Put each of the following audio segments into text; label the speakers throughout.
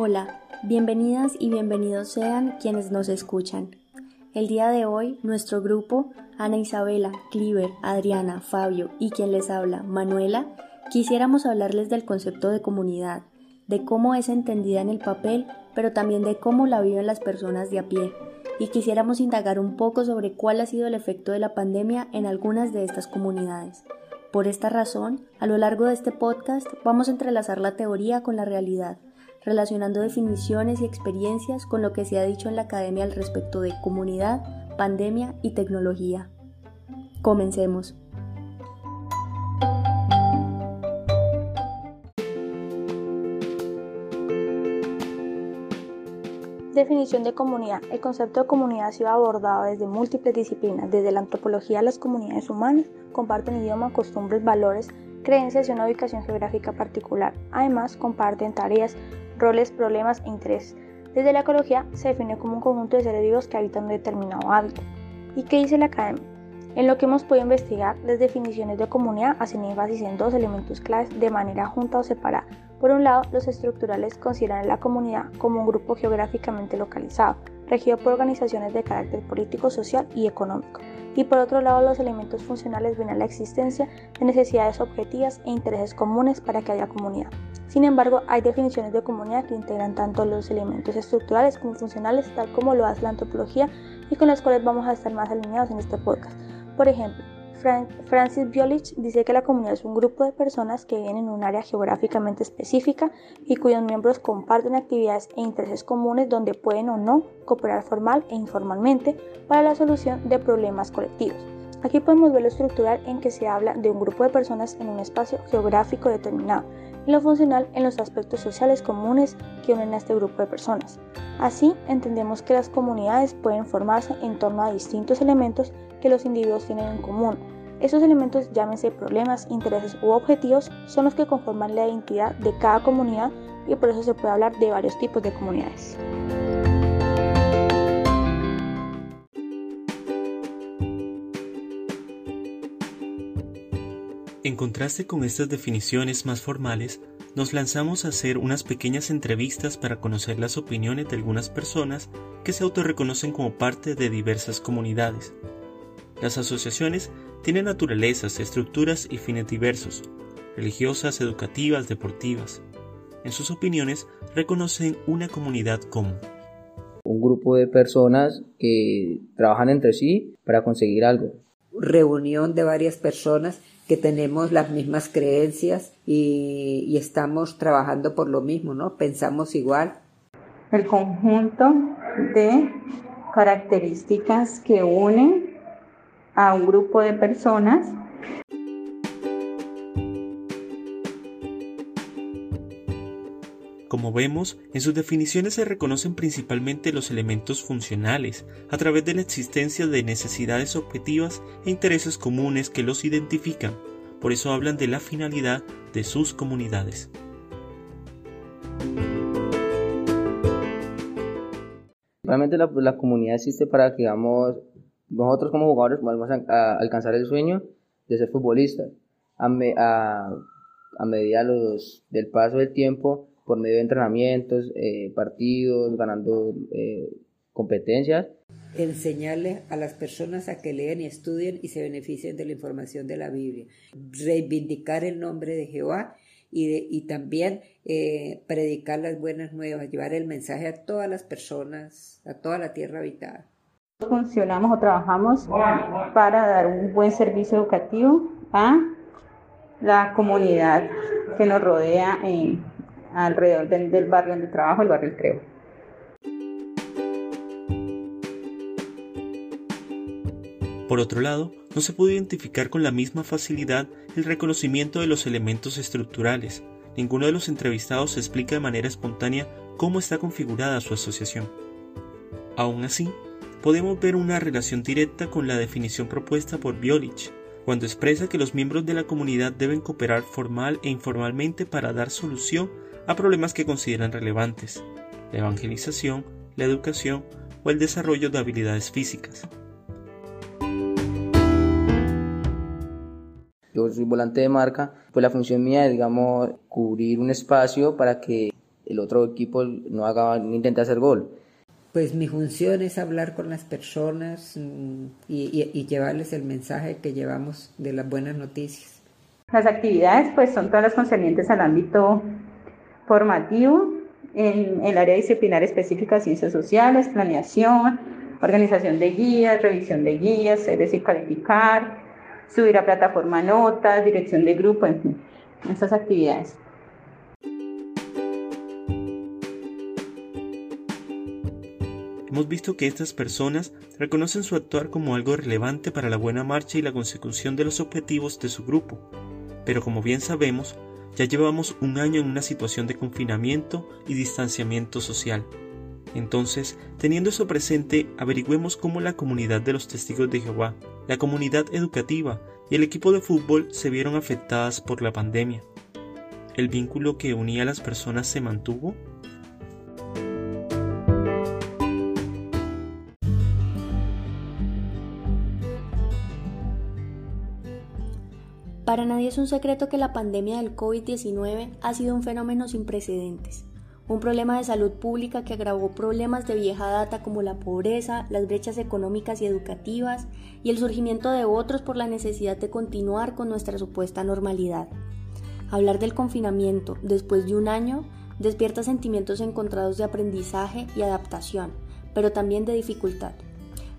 Speaker 1: Hola, bienvenidas y bienvenidos sean quienes nos escuchan. El día de hoy, nuestro grupo, Ana Isabela, Cliver, Adriana, Fabio y quien les habla, Manuela, quisiéramos hablarles del concepto de comunidad, de cómo es entendida en el papel, pero también de cómo la viven las personas de a pie, y quisiéramos indagar un poco sobre cuál ha sido el efecto de la pandemia en algunas de estas comunidades. Por esta razón, a lo largo de este podcast vamos a entrelazar la teoría con la realidad, relacionando definiciones y experiencias con lo que se ha dicho en la academia al respecto de comunidad, pandemia y tecnología. Comencemos.
Speaker 2: Definición de comunidad. El concepto de comunidad ha sido abordado desde múltiples disciplinas. Desde la antropología, las comunidades humanas comparten idioma, costumbres, valores, creencias y una ubicación geográfica particular. Además, comparten tareas, roles, problemas e intereses. Desde la ecología se define como un conjunto de seres vivos que habitan un determinado hábitat. ¿Y qué dice la academia? En lo que hemos podido investigar, las definiciones de comunidad hacen énfasis en dos elementos claves de manera junta o separada. Por un lado, los estructurales consideran a la comunidad como un grupo geográficamente localizado, regido por organizaciones de carácter político, social y económico. Y por otro lado, los elementos funcionales ven a la existencia de necesidades objetivas e intereses comunes para que haya comunidad. Sin embargo, hay definiciones de comunidad que integran tanto los elementos estructurales como funcionales, tal como lo hace la antropología y con las cuales vamos a estar más alineados en este podcast. Por ejemplo, Francis Biolich dice que la comunidad es un grupo de personas que viven en un área geográficamente específica y cuyos miembros comparten actividades e intereses comunes donde pueden o no cooperar formal e informalmente para la solución de problemas colectivos. Aquí podemos ver lo estructural en que se habla de un grupo de personas en un espacio geográfico determinado lo funcional en los aspectos sociales comunes que unen a este grupo de personas. Así entendemos que las comunidades pueden formarse en torno a distintos elementos que los individuos tienen en común. Esos elementos, llámense problemas, intereses u objetivos, son los que conforman la identidad de cada comunidad y por eso se puede hablar de varios tipos de comunidades.
Speaker 3: Contraste con estas definiciones más formales, nos lanzamos a hacer unas pequeñas entrevistas para conocer las opiniones de algunas personas que se autorreconocen como parte de diversas comunidades. Las asociaciones tienen naturalezas, estructuras y fines diversos, religiosas, educativas, deportivas. En sus opiniones reconocen una comunidad común.
Speaker 4: Un grupo de personas que trabajan entre sí para conseguir algo.
Speaker 5: Reunión de varias personas que tenemos las mismas creencias y, estamos trabajando por lo mismo, ¿no? Pensamos igual.
Speaker 6: El conjunto de características que unen a un grupo de personas.
Speaker 3: Como vemos, en sus definiciones se reconocen principalmente los elementos funcionales, a través de la existencia de necesidades objetivas e intereses comunes que los identifican. Por eso hablan de la finalidad de sus comunidades.
Speaker 4: Realmente la, comunidad existe para que, digamos, nosotros como jugadores podemos alcanzar el sueño de ser futbolistas. A, a, medida del paso del tiempo, por medio de entrenamientos, eh, partidos, ganando eh, competencias.
Speaker 5: Enseñarle a las personas a que lean y estudien y se beneficien de la información de la Biblia. Reivindicar el nombre de Jehová y, y también eh, predicar las buenas nuevas, llevar el mensaje a todas las personas, a toda la tierra habitada.
Speaker 6: Funcionamos o trabajamos para dar un buen servicio educativo a la comunidad que nos rodea en, alrededor del, barrio donde trabajo, el barrio El.
Speaker 3: Por otro lado, no se puede identificar con la misma facilidad el reconocimiento de los elementos estructurales. Ninguno de los entrevistados explica de manera espontánea cómo está configurada su asociación. Aún así, podemos ver una relación directa con la definición propuesta por Biolich, cuando expresa que los miembros de la comunidad deben cooperar formal e informalmente para dar solución a problemas que consideran relevantes, la evangelización, la educación o el desarrollo de habilidades físicas.
Speaker 4: Yo soy volante de marca, pues la función mía es, digamos, cubrir un espacio para que el otro equipo no haga, no intente hacer gol.
Speaker 5: Pues mi función es hablar con las personas mm, y, llevarles el mensaje que llevamos de las buenas noticias.
Speaker 6: Las actividades pues son todas las concernientes al ámbito formativo, en el área disciplinar específica, ciencias sociales, planeación, organización de guías, revisión de guías, es decir, calificar, subir a plataforma notas, dirección de grupo, en fin, estas actividades.
Speaker 3: Hemos visto que estas personas reconocen su actuar como algo relevante para la buena marcha y la consecución de los objetivos de su grupo, pero como bien sabemos, ya llevamos un año en una situación de confinamiento y distanciamiento social. Entonces, teniendo eso presente, averigüemos cómo la comunidad de los testigos de Jehová, la comunidad educativa y el equipo de fútbol se vieron afectadas por la pandemia. ¿El vínculo que unía a las personas se mantuvo?
Speaker 1: Para nadie es un secreto que la pandemia del COVID-19 ha sido un fenómeno sin precedentes, un problema de salud pública que agravó problemas de vieja data como la pobreza, las brechas económicas y educativas y el surgimiento de otros por la necesidad de continuar con nuestra supuesta normalidad. Hablar del confinamiento después de un año despierta sentimientos encontrados de aprendizaje y adaptación, pero también de dificultad.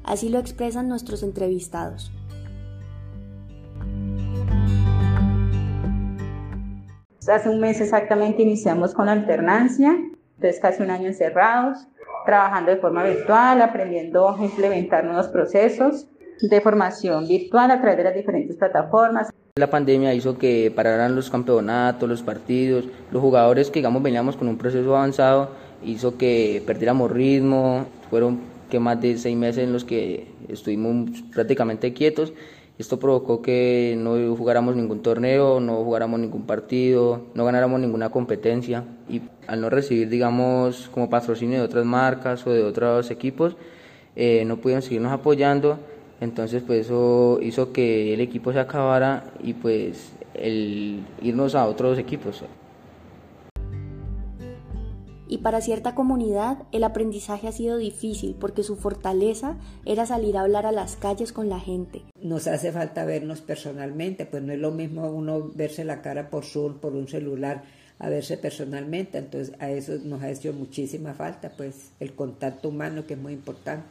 Speaker 1: Así lo expresan nuestros entrevistados.
Speaker 6: Hace un mes exactamente iniciamos con la alternancia, entonces casi un año encerrados, trabajando de forma virtual, aprendiendo a implementar nuevos procesos de formación virtual a través de las diferentes plataformas.
Speaker 4: La pandemia hizo que pararan los campeonatos, los partidos, los jugadores que digamos veníamos con un proceso avanzado, hizo que perdiéramos ritmo, fueron que más de seis meses en los que estuvimos prácticamente quietos esto provocó que no jugáramos ningún torneo, no jugáramos ningún partido, no ganáramos ninguna competencia y al no recibir, digamos, como patrocinio de otras marcas o de otros equipos, eh, no pudieron seguirnos apoyando. Entonces, pues eso hizo que el equipo se acabara y pues el irnos a otros equipos
Speaker 1: y para cierta comunidad el aprendizaje ha sido difícil porque su fortaleza era salir a hablar a las calles con la gente.
Speaker 5: Nos hace falta vernos personalmente, pues no es lo mismo uno verse la cara por Zoom, por un celular, a verse personalmente, entonces a eso nos ha hecho muchísima falta, pues el contacto humano que es muy importante.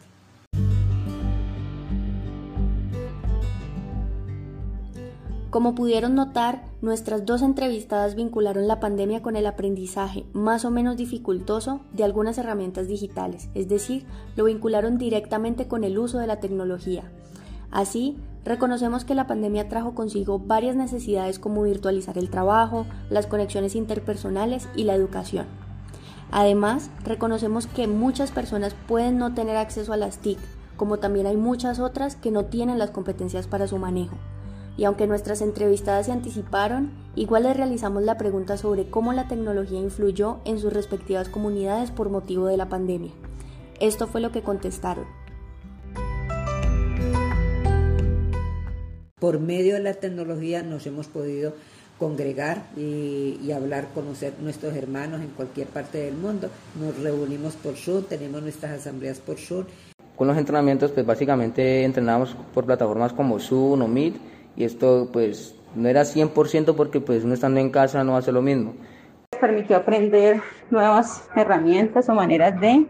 Speaker 1: Como pudieron notar, nuestras dos entrevistadas vincularon la pandemia con el aprendizaje más o menos dificultoso de algunas herramientas digitales, es decir, lo vincularon directamente con el uso de la tecnología. Así, reconocemos que la pandemia trajo consigo varias necesidades como virtualizar el trabajo, las conexiones interpersonales y la educación. Además, reconocemos que muchas personas pueden no tener acceso a las TIC, como también hay muchas otras que no tienen las competencias para su manejo y aunque nuestras entrevistadas se anticiparon, igual les realizamos la pregunta sobre cómo la tecnología influyó en sus respectivas comunidades por motivo de la pandemia. Esto fue lo que contestaron.
Speaker 5: Por medio de la tecnología nos hemos podido congregar y, hablar, conocer nuestros hermanos en cualquier parte del mundo. Nos reunimos por Zoom, tenemos nuestras asambleas por Zoom.
Speaker 4: Con los entrenamientos, pues básicamente entrenamos por plataformas como Zoom o Meet y esto pues no era 100% porque pues uno estando en casa no hace lo mismo.
Speaker 6: Permitió aprender nuevas herramientas o maneras de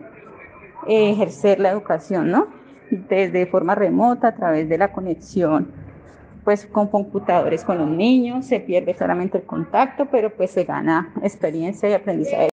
Speaker 6: eh, ejercer la educación, ¿no? Desde forma remota, a través de la conexión pues con computadores con los niños, se pierde solamente el contacto, pero pues se gana experiencia y aprendizaje.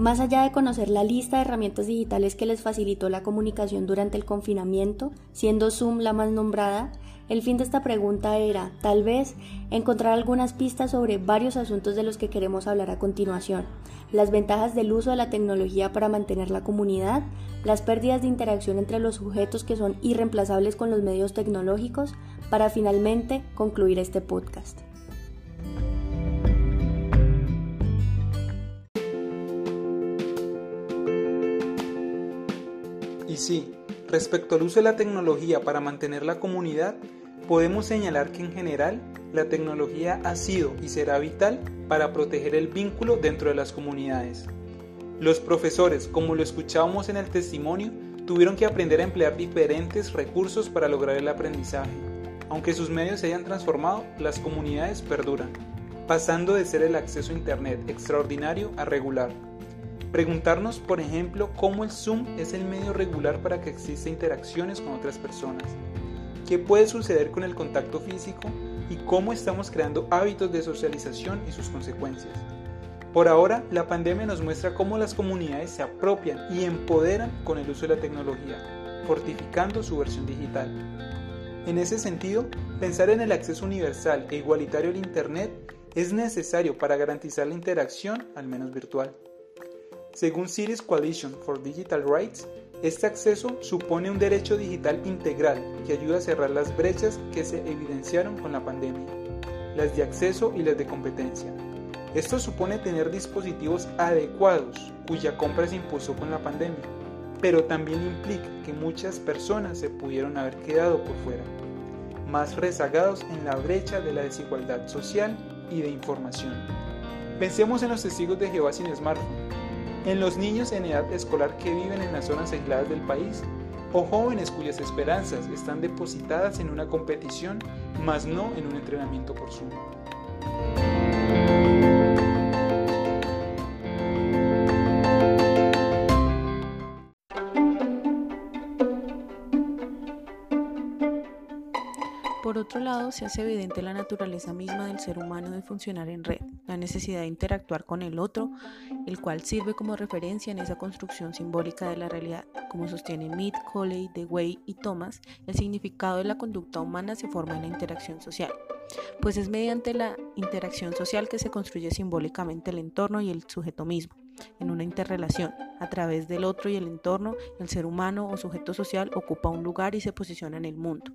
Speaker 1: Más allá de conocer la lista de herramientas digitales que les facilitó la comunicación durante el confinamiento, siendo Zoom la más nombrada, el fin de esta pregunta era, tal vez, encontrar algunas pistas sobre varios asuntos de los que queremos hablar a continuación, las ventajas del uso de la tecnología para mantener la comunidad, las pérdidas de interacción entre los sujetos que son irreemplazables con los medios tecnológicos, para finalmente concluir este podcast.
Speaker 7: Sí, respecto al uso de la tecnología para mantener la comunidad, podemos señalar que en general la tecnología ha sido y será vital para proteger el vínculo dentro de las comunidades. Los profesores, como lo escuchábamos en el testimonio, tuvieron que aprender a emplear diferentes recursos para lograr el aprendizaje. Aunque sus medios se hayan transformado, las comunidades perduran, pasando de ser el acceso a Internet extraordinario a regular. Preguntarnos, por ejemplo, cómo el Zoom es el medio regular para que exista interacciones con otras personas. ¿Qué puede suceder con el contacto físico y cómo estamos creando hábitos de socialización y sus consecuencias? Por ahora, la pandemia nos muestra cómo las comunidades se apropian y empoderan con el uso de la tecnología, fortificando su versión digital. En ese sentido, pensar en el acceso universal e igualitario al Internet es necesario para garantizar la interacción, al menos virtual. Según Cities Coalition for Digital Rights, este acceso supone un derecho digital integral que ayuda a cerrar las brechas que se evidenciaron con la pandemia, las de acceso y las de competencia. Esto supone tener dispositivos adecuados cuya compra se impuso con la pandemia, pero también implica que muchas personas se pudieron haber quedado por fuera, más rezagados en la brecha de la desigualdad social y de información. Pensemos en los testigos de Jehová sin smartphone, en los niños en edad escolar que viven en las zonas aisladas del país, o jóvenes cuyas esperanzas están depositadas en una competición, más no en un entrenamiento por Zoom.
Speaker 8: Por otro lado, se hace evidente la naturaleza misma del ser humano de funcionar en red, la necesidad de interactuar con el otro, el cual sirve como referencia en esa construcción simbólica de la realidad. Como sostienen Mead, Coley, Dewey y Thomas, el significado de la conducta humana se forma en la interacción social, pues es mediante la interacción social que se construye simbólicamente el entorno y el sujeto mismo en una interrelación. A través del otro y el entorno, el ser humano o sujeto social ocupa un lugar y se posiciona en el mundo.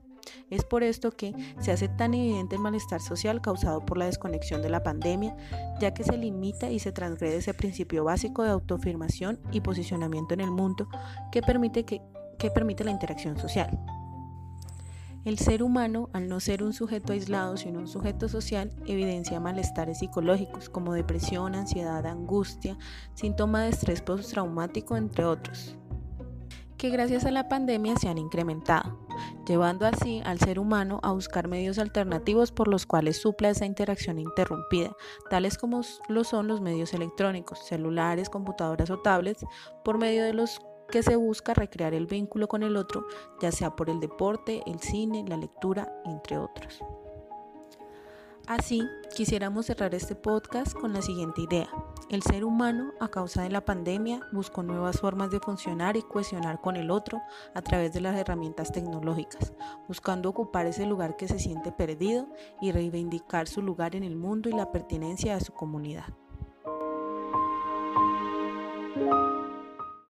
Speaker 8: Es por esto que se hace tan evidente el malestar social causado por la desconexión de la pandemia, ya que se limita y se transgrede ese principio básico de autoafirmación y posicionamiento en el mundo que permite, que, permite la interacción social. El ser humano, al no ser un sujeto aislado, sino un sujeto social, evidencia malestares psicológicos como depresión, ansiedad, angustia, síntoma de estrés postraumático, entre otros, que gracias a la pandemia se han incrementado, llevando así al ser humano a buscar medios alternativos por los cuales supla esa interacción interrumpida, tales como lo son los medios electrónicos, celulares, computadoras o tablets, por medio de los que se busca recrear el vínculo con el otro, ya sea por el deporte, el cine, la lectura, entre otros. Así, quisiéramos cerrar este podcast con la siguiente idea. El ser humano, a causa de la pandemia, buscó nuevas formas de funcionar y cohesionar con el otro a través de las herramientas tecnológicas, buscando ocupar ese lugar que se siente perdido y reivindicar su lugar en el mundo y la pertinencia a su comunidad.